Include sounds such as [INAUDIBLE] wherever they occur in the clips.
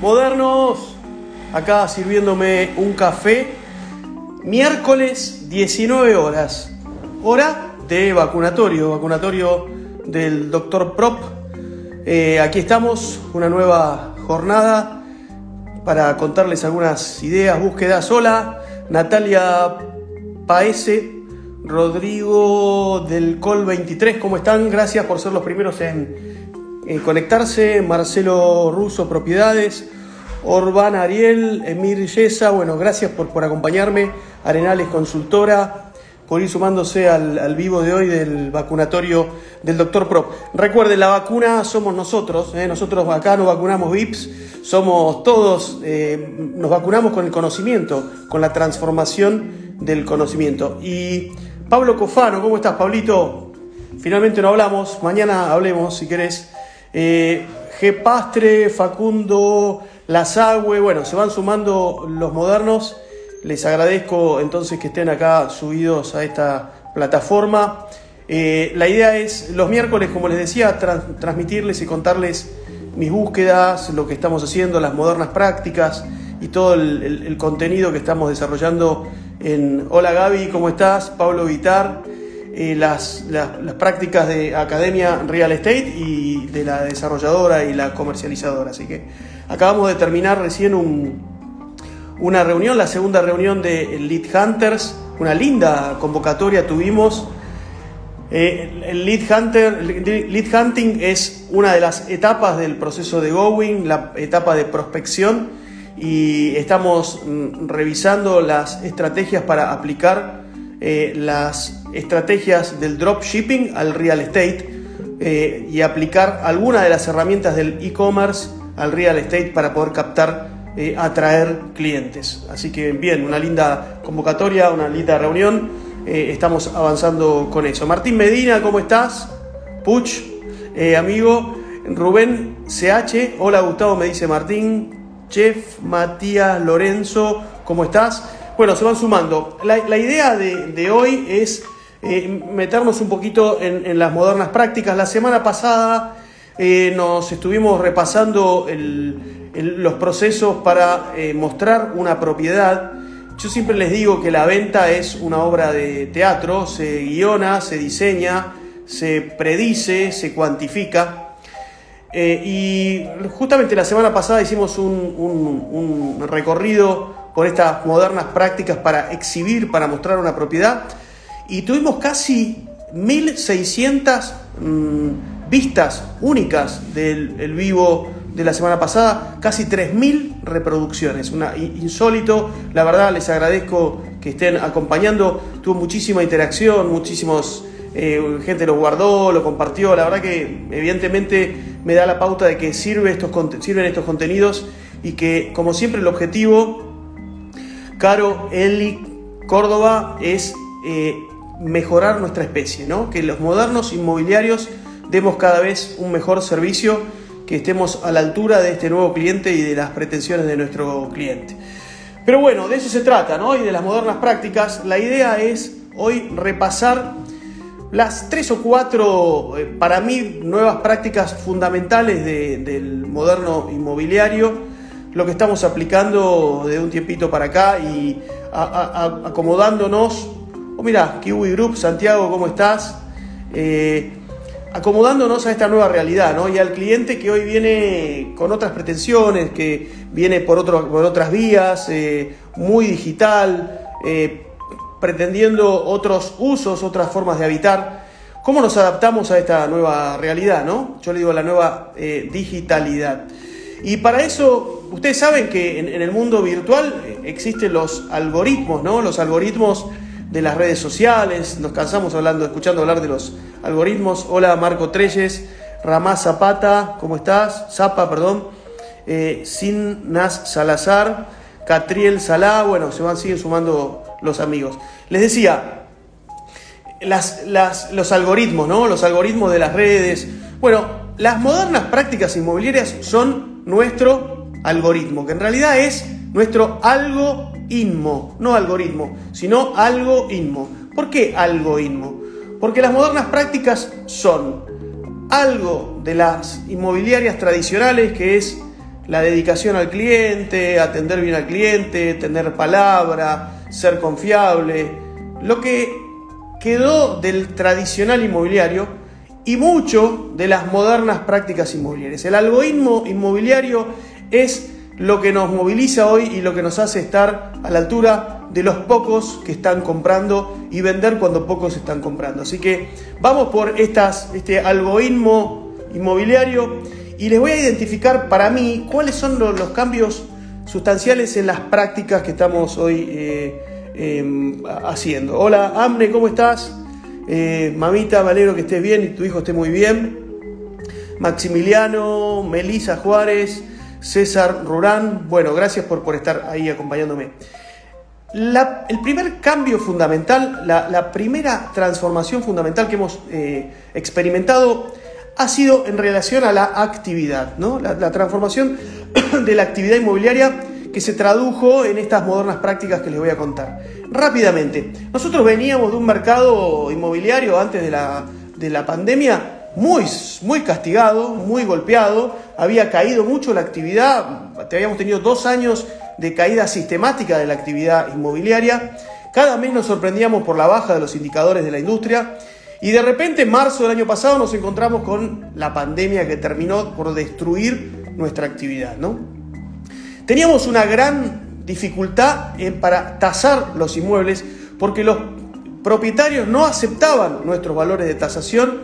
modernos. Acá sirviéndome un café. Miércoles 19 horas. Hora de vacunatorio. Vacunatorio del doctor Prop. Eh, aquí estamos, una nueva jornada para contarles algunas ideas, búsquedas. Hola, Natalia Paese, Rodrigo del Col 23, ¿cómo están? Gracias por ser los primeros en, conectarse. Marcelo Russo, Propiedades. Orban Ariel, Emir Yesa, bueno, gracias por, por acompañarme. Arenales Consultora, por ir sumándose al, vivo de hoy del vacunatorio del doctor Prop. Recuerden, la vacuna somos nosotros, ¿eh? nosotros acá no vacunamos VIPs, somos todos, eh, nos vacunamos con el conocimiento, con la transformación del conocimiento. Y Pablo Cofano, ¿cómo estás, Pablito? Finalmente no hablamos, mañana hablemos si querés. Eh, G. Pastre, Facundo, Lazagüe, bueno, se van sumando los modernos. Les agradezco entonces que estén acá subidos a esta plataforma. Eh, la idea es los miércoles, como les decía, transmitirles y contarles mis búsquedas, lo que estamos haciendo, las modernas prácticas y todo el contenido que estamos desarrollando en Hola Gaby, ¿cómo estás? Pablo Vitar, eh, las, prácticas de Academia Real Estate y de la desarrolladora y la comercializadora. Así que acabamos de terminar recién una reunión, la segunda reunión de Lead Hunters, una linda convocatoria tuvimos. Eh, el lead, hunter, lead hunting es una de las etapas del proceso de Going, la etapa de prospección y estamos mm, revisando las estrategias para aplicar eh, las estrategias del dropshipping al real estate eh, y aplicar algunas de las herramientas del e-commerce al real estate para poder captar, eh, atraer clientes. Así que bien, una linda convocatoria, una linda reunión. estamos avanzando con eso. Martín Medina, ¿cómo estás? Puch, amigo. Rubén CH, hola Gustavo, me dice Martín. Chef Matías Lorenzo, ¿cómo estás? Bueno, se van sumando. La, idea de, hoy es eh, meternos un poquito en, las modernas prácticas. La semana pasada eh, nos estuvimos repasando los procesos para eh, mostrar una propiedad. Yo siempre les digo que la venta es una obra de teatro, se guiona, se diseña, se predice, se cuantifica. Y justamente la semana pasada hicimos un, recorrido por estas modernas prácticas para exhibir, para mostrar una propiedad. Y tuvimos casi 1.600 mm, vistas únicas del vivo de la semana pasada, casi 3.000 reproducciones, una, insólito, la verdad les agradezco que estén acompañando, tuvo muchísima interacción, muchísimos eh, gente lo guardó, lo compartió, la verdad que evidentemente me da la pauta de que sirve estos, sirven estos contenidos y que como siempre el objetivo, Caro, Eli, Córdoba, es eh, mejorar nuestra especie, ¿no? que los modernos inmobiliarios demos cada vez un mejor servicio, que estemos a la altura de este nuevo cliente y de las pretensiones de nuestro cliente. Pero bueno, de eso se trata, ¿no? Y de las modernas prácticas. La idea es hoy repasar las tres o cuatro, eh, para mí, nuevas prácticas fundamentales del moderno inmobiliario, lo que estamos aplicando de un tiempito para acá y acomodándonos. Oh, mira, Kiwi Group, Santiago, ¿cómo estás? Eh, acomodándonos a esta nueva realidad, ¿no? Y al cliente que hoy viene con otras pretensiones, que viene por, otro, otras vías, eh, muy digital, pretendiendo otros usos, otras formas de habitar. ¿Cómo nos adaptamos a esta nueva realidad? ¿no? Yo le digo la nueva eh, digitalidad. Y para eso, ustedes saben que en, el mundo virtual eh, existen los algoritmos, ¿no? Los algoritmos de las redes sociales. Nos cansamos hablando, escuchando hablar de los algoritmos. Hola Marco Treyes, Ramás Zapata, ¿cómo estás? Zapa, perdón. Eh, Sin Nas Salazar, Catriel Salá, bueno, se van, siguen sumando los amigos. Les decía, los algoritmos, ¿no? Los algoritmos de las redes. Bueno, las modernas prácticas inmobiliarias son nuestro algoritmo, que en realidad es nuestro algoritmo, no algoritmo, sino algoritmo. ¿Por qué algoritmo? Porque las modernas prácticas son algo de las inmobiliarias tradicionales, que es la dedicación al cliente, atender bien al cliente, tener palabra, ser confiable, lo que quedó del tradicional inmobiliario y mucho de las modernas prácticas inmobiliarias. El algoritmo inmobiliario es lo que nos moviliza hoy y lo que nos hace estar a la altura de los pocos que están comprando y vender cuando pocos están comprando. Así que vamos por estas, este algoritmo inmobiliario y les voy a identificar para mí cuáles son los, cambios sustanciales en las prácticas que estamos hoy eh, em, haciendo. Hola, Amne, ¿cómo estás? Eh, mamita, Valero, que estés bien y tu hijo esté muy bien. Maximiliano, Melisa Juárez, César Rurán. Bueno, gracias por, por estar ahí acompañándome. el primer cambio fundamental, la, primera transformación fundamental que hemos eh, experimentado ha sido en relación a la actividad, ¿no? la, transformación [CLEARS THROAT] de la actividad inmobiliaria que se tradujo en estas modernas prácticas que les voy a contar. Rápidamente, nosotros veníamos de un mercado inmobiliario antes de la, de la pandemia muy, muy castigado, muy golpeado, había caído mucho la actividad, habíamos tenido dos años de caída sistemática de la actividad inmobiliaria, cada mes nos sorprendíamos por la baja de los indicadores de la industria y de repente en marzo del año pasado nos encontramos con la pandemia que terminó por destruir nuestra actividad. ¿no? Teníamos una gran dificultad para tasar los inmuebles porque los propietarios no aceptaban nuestros valores de tasación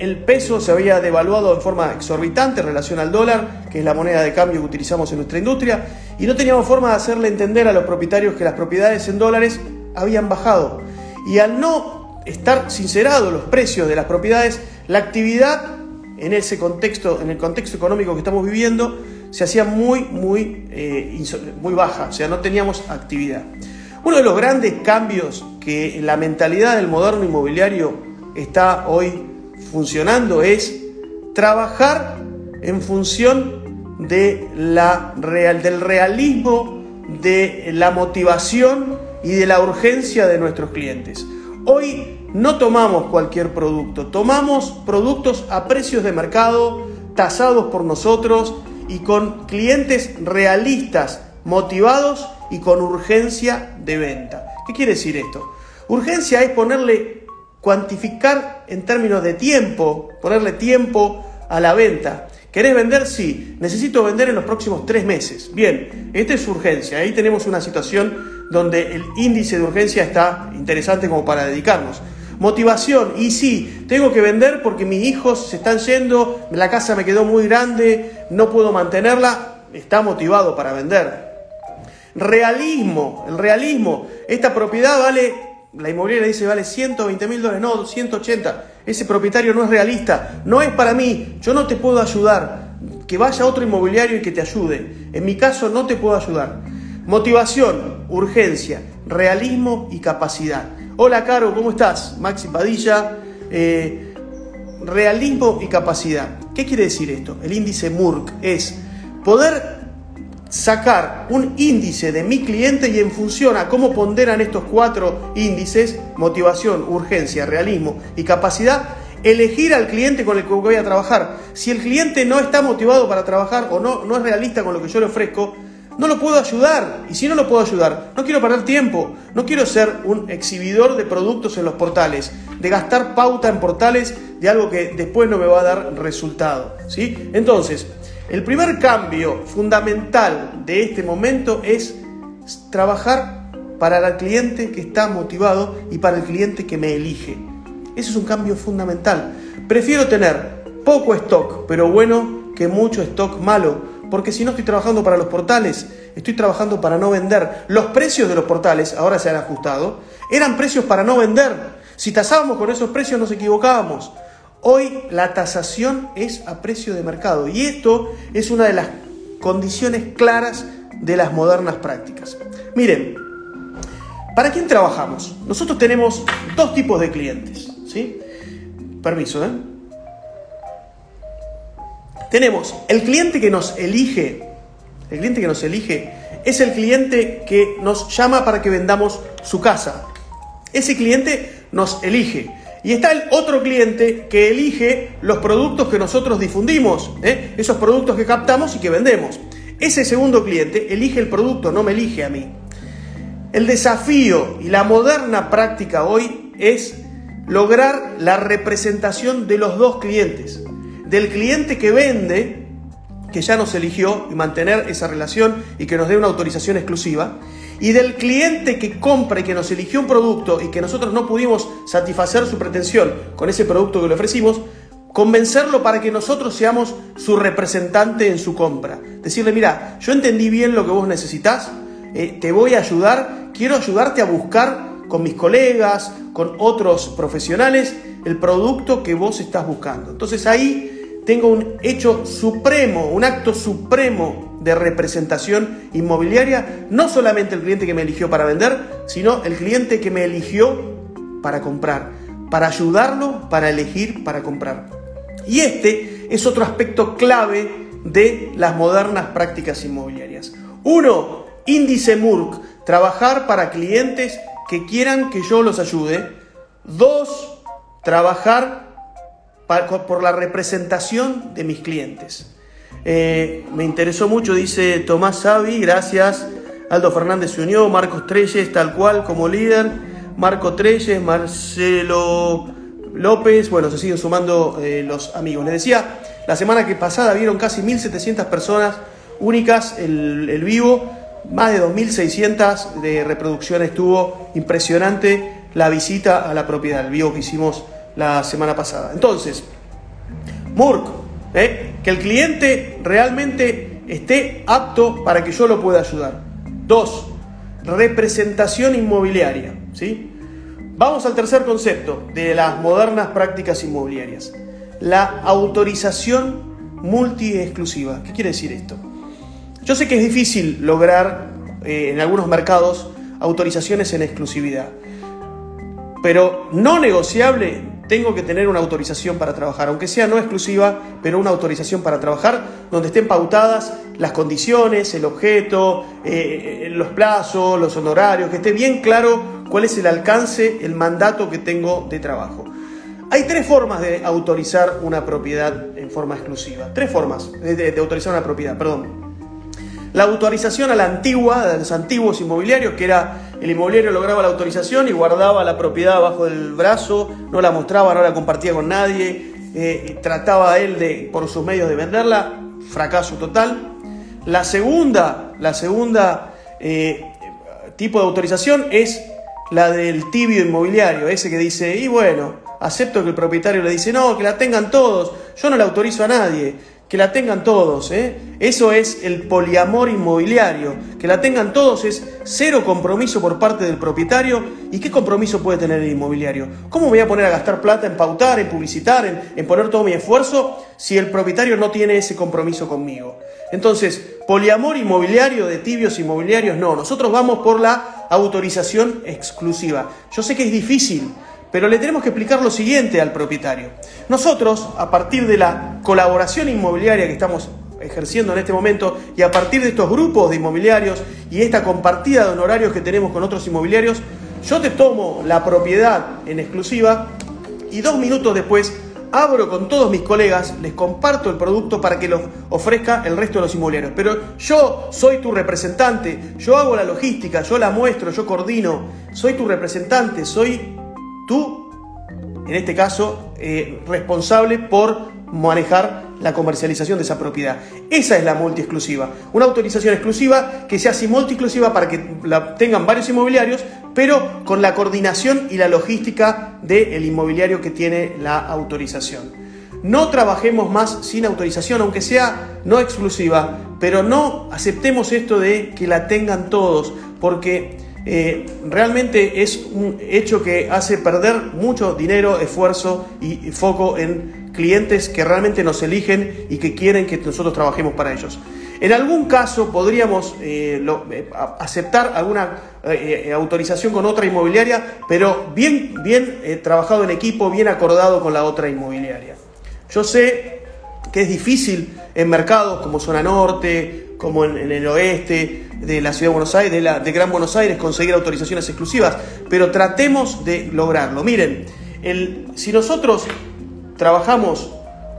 el peso se había devaluado en forma exorbitante en relación al dólar, que es la moneda de cambio que utilizamos en nuestra industria, y no teníamos forma de hacerle entender a los propietarios que las propiedades en dólares habían bajado. Y al no estar sincerados los precios de las propiedades, la actividad en ese contexto, en el contexto económico que estamos viviendo, se hacía muy, muy, eh, muy baja, o sea, no teníamos actividad. Uno de los grandes cambios que la mentalidad del moderno inmobiliario está hoy funcionando es trabajar en función de la real, del realismo, de la motivación y de la urgencia de nuestros clientes. Hoy no tomamos cualquier producto, tomamos productos a precios de mercado, tasados por nosotros y con clientes realistas, motivados y con urgencia de venta. ¿Qué quiere decir esto? Urgencia es ponerle cuantificar en términos de tiempo, ponerle tiempo a la venta. ¿Querés vender? Sí. Necesito vender en los próximos tres meses. Bien, esta es urgencia. Ahí tenemos una situación donde el índice de urgencia está interesante como para dedicarnos. Motivación, y sí, tengo que vender porque mis hijos se están yendo, la casa me quedó muy grande, no puedo mantenerla, está motivado para vender. Realismo, el realismo, esta propiedad vale la inmobiliaria dice vale 120 mil dólares, no, 180. Ese propietario no es realista, no es para mí, yo no te puedo ayudar. Que vaya otro inmobiliario y que te ayude. En mi caso no te puedo ayudar. Motivación, urgencia, realismo y capacidad. Hola Caro, ¿cómo estás? Maxi Padilla. Eh, realismo y capacidad. ¿Qué quiere decir esto? El índice MURC es poder sacar un índice de mi cliente y en función a cómo ponderan estos cuatro índices, motivación, urgencia, realismo y capacidad, elegir al cliente con el que voy a trabajar. Si el cliente no está motivado para trabajar o no, no es realista con lo que yo le ofrezco, no lo puedo ayudar. Y si no lo puedo ayudar, no quiero perder tiempo. No quiero ser un exhibidor de productos en los portales, de gastar pauta en portales de algo que después no me va a dar resultado. ¿sí? Entonces, el primer cambio fundamental de este momento es trabajar para el cliente que está motivado y para el cliente que me elige. Ese es un cambio fundamental. Prefiero tener poco stock, pero bueno, que mucho stock malo. Porque si no estoy trabajando para los portales, estoy trabajando para no vender. Los precios de los portales, ahora se han ajustado, eran precios para no vender. Si tasábamos con esos precios nos equivocábamos. Hoy la tasación es a precio de mercado y esto es una de las condiciones claras de las modernas prácticas. Miren, ¿para quién trabajamos? Nosotros tenemos dos tipos de clientes, ¿sí? Permiso, ¿eh? Tenemos el cliente que nos elige, el cliente que nos elige es el cliente que nos llama para que vendamos su casa. Ese cliente nos elige. Y está el otro cliente que elige los productos que nosotros difundimos, ¿eh? esos productos que captamos y que vendemos. ese segundo cliente elige el producto, no me elige a mí. El desafío y la moderna práctica hoy es lograr la representación de los dos clientes. Del cliente que vende, que ya nos eligió, y mantener esa relación y que nos dé una autorización exclusiva. Y del cliente que compra y que nos eligió un producto y que nosotros no pudimos satisfacer su pretensión con ese producto que le ofrecimos, convencerlo para que nosotros seamos su representante en su compra. Decirle, mira, yo entendí bien lo que vos necesitas, eh, te voy a ayudar, quiero ayudarte a buscar con mis colegas, con otros profesionales, el producto que vos estás buscando. Entonces ahí tengo un hecho supremo, un acto supremo de representación inmobiliaria, no solamente el cliente que me eligió para vender, sino el cliente que me eligió para comprar, para ayudarlo, para elegir, para comprar. Y este es otro aspecto clave de las modernas prácticas inmobiliarias. Uno, índice MURC, trabajar para clientes que quieran que yo los ayude. Dos, trabajar por la representación de mis clientes. Eh, me interesó mucho, dice Tomás Savi, gracias. Aldo Fernández se unió, Marcos Treyes, tal cual como líder. Marco Treyes, Marcelo López, bueno, se siguen sumando eh, los amigos. Les decía, la semana que pasada vieron casi 1.700 personas únicas el, vivo, más de 2.600 de reproducciones tuvo, impresionante la visita a la propiedad, el vivo que hicimos la semana pasada. Entonces, Murk, eh, que el cliente realmente esté apto para que yo lo pueda ayudar. Dos, representación inmobiliaria, ¿sí? Vamos al tercer concepto de las modernas prácticas inmobiliarias. La autorización multi-exclusiva. ¿Qué quiere decir esto? Yo sé que es difícil lograr eh, en algunos mercados autorizaciones en exclusividad, pero no negociable tengo que tener una autorización para trabajar, aunque sea no exclusiva, pero una autorización para trabajar donde estén pautadas las condiciones, el objeto, eh, los plazos, los honorarios, que esté bien claro cuál es el alcance, el mandato que tengo de trabajo. Hay tres formas de autorizar una propiedad en forma exclusiva. Tres formas de, autorizar una propiedad, perdón. La autorización a la antigua, de los antiguos inmobiliarios, que era el inmobiliario lograba la autorización y guardaba la propiedad bajo el brazo, no la mostraba, no la compartía con nadie, eh, trataba él de, por sus medios de venderla, fracaso total. La segunda, la segunda eh, tipo de autorización es la del tibio inmobiliario, ese que dice, y bueno, acepto que el propietario le dice, no, que la tengan todos, yo no la autorizo a nadie, que la tengan todos, ¿eh? eso es el poliamor inmobiliario, que la tengan todos es cero compromiso por parte del propietario, ¿y qué compromiso puede tener el inmobiliario? ¿Cómo voy a poner a gastar plata en pautar, en publicitar, en poner todo mi esfuerzo si el propietario no tiene ese compromiso conmigo? Entonces, poliamor inmobiliario de tibios inmobiliarios, no, nosotros vamos por la autorización exclusiva. Yo sé que es difícil, pero le tenemos que explicar lo siguiente al propietario. Nosotros, a partir de la colaboración inmobiliaria que estamos ejerciendo en este momento y a partir de estos grupos de inmobiliarios y esta compartida de honorarios que tenemos con otros inmobiliarios, yo te tomo la propiedad en exclusiva y dos minutos después abro con todos mis colegas, les comparto el producto para que lo ofrezca el resto de los inmobiliarios. Pero yo soy tu representante, yo hago la logística, yo la muestro, yo coordino, soy tu representante, soy tú, en este caso, eh, responsable por manejar la comercialización de esa propiedad. Esa es la multi-exclusiva. Una autorización exclusiva que sea así multi-exclusiva para que la tengan varios inmobiliarios, pero con la coordinación y la logística del inmobiliario que tiene la autorización. No trabajemos más sin autorización, aunque sea no exclusiva, pero no aceptemos esto de que la tengan todos, porque eh, realmente es un hecho que hace perder mucho dinero, esfuerzo y foco en clientes que realmente nos eligen y que quieren que nosotros trabajemos para ellos. En algún caso podríamos eh, eh, aceptar alguna autorización con otra inmobiliaria, pero bien, bien trabajado en equipo, bien acordado con la otra inmobiliaria. Yo sé que es difícil en mercados como Zona Norte, como en, el oeste de la Ciudad de Buenos Aires, de, la, de Gran Buenos Aires, conseguir autorizaciones exclusivas, pero tratemos de lograrlo. Miren, el, si nosotros trabajamos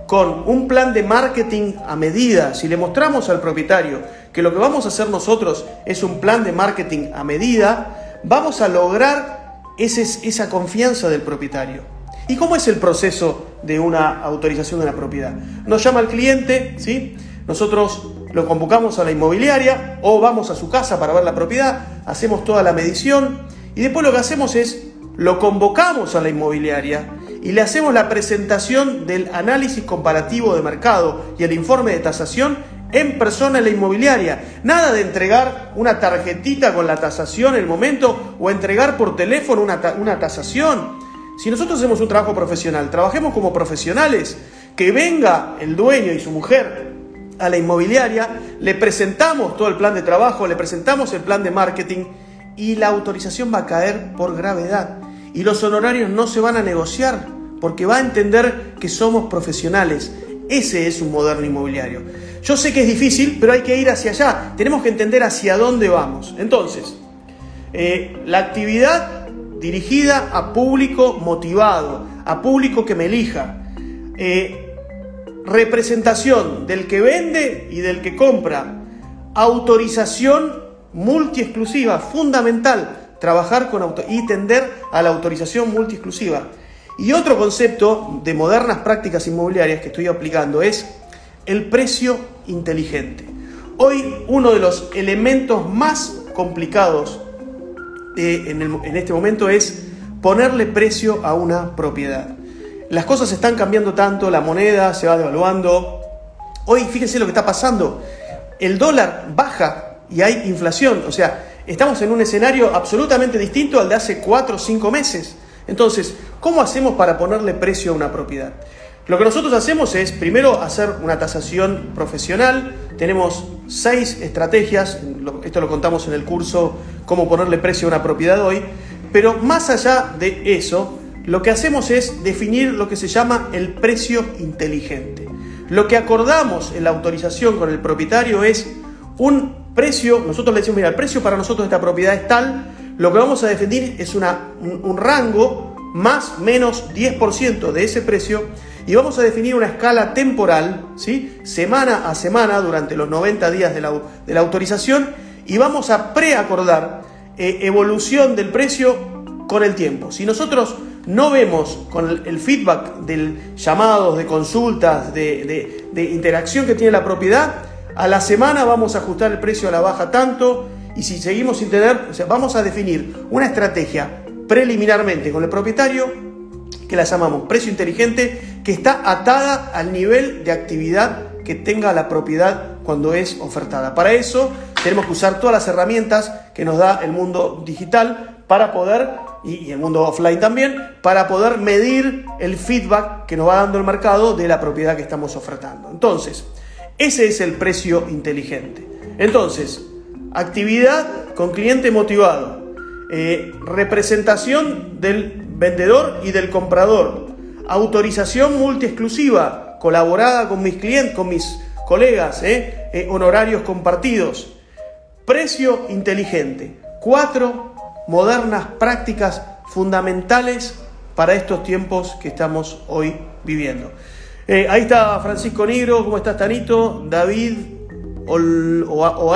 con un plan de marketing a medida, si le mostramos al propietario que lo que vamos a hacer nosotros es un plan de marketing a medida, vamos a lograr esa confianza del propietario. ¿Y cómo es el proceso de una autorización de una propiedad? Nos llama el cliente, ¿sí? Nosotros lo convocamos a la inmobiliaria o vamos a su casa para ver la propiedad, hacemos toda la medición y después lo que hacemos es lo convocamos a la inmobiliaria y le hacemos la presentación del análisis comparativo de mercado y el informe de tasación en persona en la inmobiliaria. Nada de entregar una tarjetita con la tasación en el momento o entregar por teléfono una, una tasación. Si nosotros hacemos un trabajo profesional, trabajemos como profesionales, que venga el dueño y su mujer a la inmobiliaria, le presentamos todo el plan de trabajo, le presentamos el plan de marketing y la autorización va a caer por gravedad y los honorarios no se van a negociar porque va a entender que somos profesionales. Ese es un moderno inmobiliario. Yo sé que es difícil, pero hay que ir hacia allá. Tenemos que entender hacia dónde vamos. Entonces, eh, la actividad dirigida a público motivado, a público que me elija. Eh, representación del que vende y del que compra. Autorización multi-exclusiva, fundamental trabajar con auto y tender a la autorización multi-exclusiva. Y otro concepto de modernas prácticas inmobiliarias que estoy aplicando es el precio inteligente. Hoy uno de los elementos más complicados eh, en, en este momento es ponerle precio a una propiedad. Las cosas están cambiando tanto, la moneda se va devaluando. Hoy fíjense lo que está pasando. El dólar baja y hay inflación. O sea, estamos en un escenario absolutamente distinto al de hace 4 o 5 meses. Entonces, ¿cómo hacemos para ponerle precio a una propiedad? Lo que nosotros hacemos es primero hacer una tasación profesional. Tenemos seis estrategias, esto lo contamos en el curso Cómo ponerle precio a una propiedad hoy. Pero más allá de eso, lo que hacemos es definir lo que se llama el precio inteligente. Lo que acordamos en la autorización con el propietario es un precio, nosotros le decimos, mira, el precio para nosotros de esta propiedad es tal, lo que vamos a definir es un, rango más menos 10% de ese precio y vamos a definir una escala temporal, ¿sí? semana a semana durante los 90 días de la, de la autorización y vamos a preacordar eh, evolución del precio con el tiempo. Si nosotros no vemos con el, feedback de llamados, de consultas, de, de interacción que tiene la propiedad, a la semana vamos a ajustar el precio a la baja tanto y si seguimos sin tener, o sea, vamos a definir una estrategia preliminarmente con el propietario que la llamamos precio inteligente, que está atada al nivel de actividad que tenga la propiedad cuando es ofertada. Para eso tenemos que usar todas las herramientas que nos da el mundo digital para poder, y el mundo offline también, para poder medir el feedback que nos va dando el mercado de la propiedad que estamos ofertando. Entonces, ese es el precio inteligente. Entonces, actividad con cliente motivado, eh, representación del vendedor y del comprador, autorización multi-exclusiva, colaborada con mis clientes, con mis colegas, eh, eh, honorarios compartidos, precio inteligente. Cuatro modernas prácticas fundamentales para estos tiempos que estamos hoy viviendo. Eh, ahí está Francisco Negro, ¿cómo estás, Tanito? David o,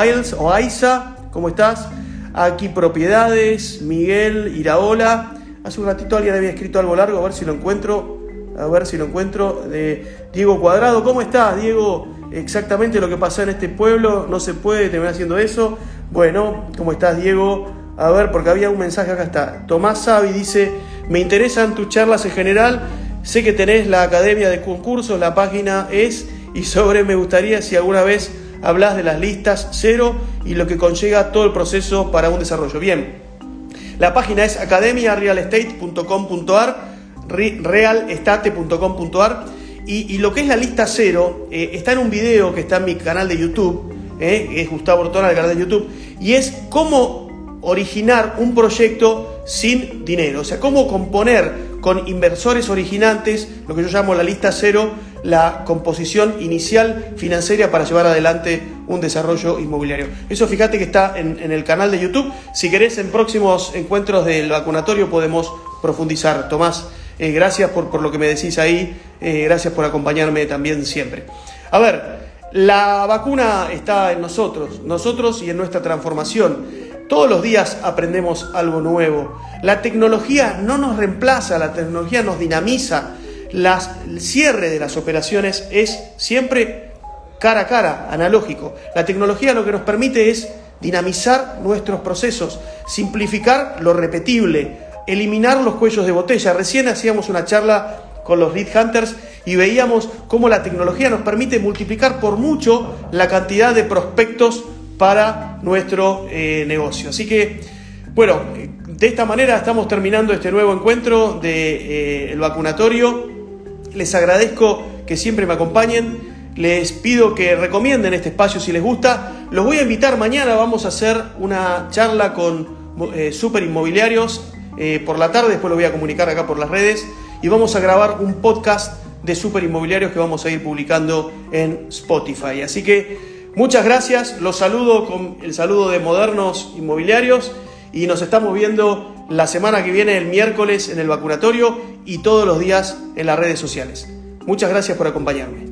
Aiza, ¿cómo estás? Aquí Propiedades, Miguel Iraola. Hace un ratito alguien había escrito algo largo, a ver si lo encuentro. A ver si lo encuentro. De Diego Cuadrado, ¿cómo estás, Diego? Exactamente lo que pasa en este pueblo, no se puede terminar haciendo eso. Bueno, ¿cómo estás, Diego? A ver, porque había un mensaje acá está. Tomás Savi dice: Me interesan tus charlas en general Sé que tenés la Academia de Concursos, la página es, y sobre me gustaría si alguna vez hablas de las listas cero y lo que conlleva todo el proceso para un desarrollo. Bien, la página es academiarealestate.com.ar, realestate.com.ar y, y, lo que es la lista cero eh, está en un video que está en mi canal de YouTube, eh, es Gustavo Ortona, el canal de YouTube, y es cómo originar un proyecto sin dinero, o sea, cómo componer con inversores originantes, lo que yo llamo la lista cero, la composición inicial financiera para llevar adelante un desarrollo inmobiliario. Eso fíjate que está en, el canal de YouTube. Si querés, en próximos encuentros del vacunatorio podemos profundizar. Tomás, eh, gracias por, lo que me decís ahí, eh, gracias por acompañarme también siempre. A ver, La vacuna está en nosotros, nosotros y en nuestra transformación. Todos los días aprendemos algo nuevo. La tecnología no nos reemplaza, la tecnología nos dinamiza. el cierre de las operaciones es siempre cara a cara, analógico. La tecnología lo que nos permite es dinamizar nuestros procesos, simplificar lo repetible, eliminar los cuellos de botella. Recién hacíamos una charla con los lead hunters y veíamos cómo la tecnología nos permite multiplicar por mucho la cantidad de prospectos para nuestro eh, negocio. Así que, bueno, de esta manera estamos terminando este nuevo encuentro del de, eh, vacunatorio. Les agradezco que siempre me acompañen. Les pido que recomienden este espacio si les gusta. Los voy a invitar mañana, vamos a hacer una charla con eh, super inmobiliarios eh, por la tarde, después lo voy a comunicar acá por las redes y vamos a grabar un podcast de super inmobiliarios que vamos a ir publicando en Spotify. Así que muchas gracias, los saludo con el saludo de Modernos Inmobiliarios y nos estamos viendo la semana que viene, el miércoles, en el vacunatorio y todos los días en las redes sociales. Muchas gracias por acompañarme.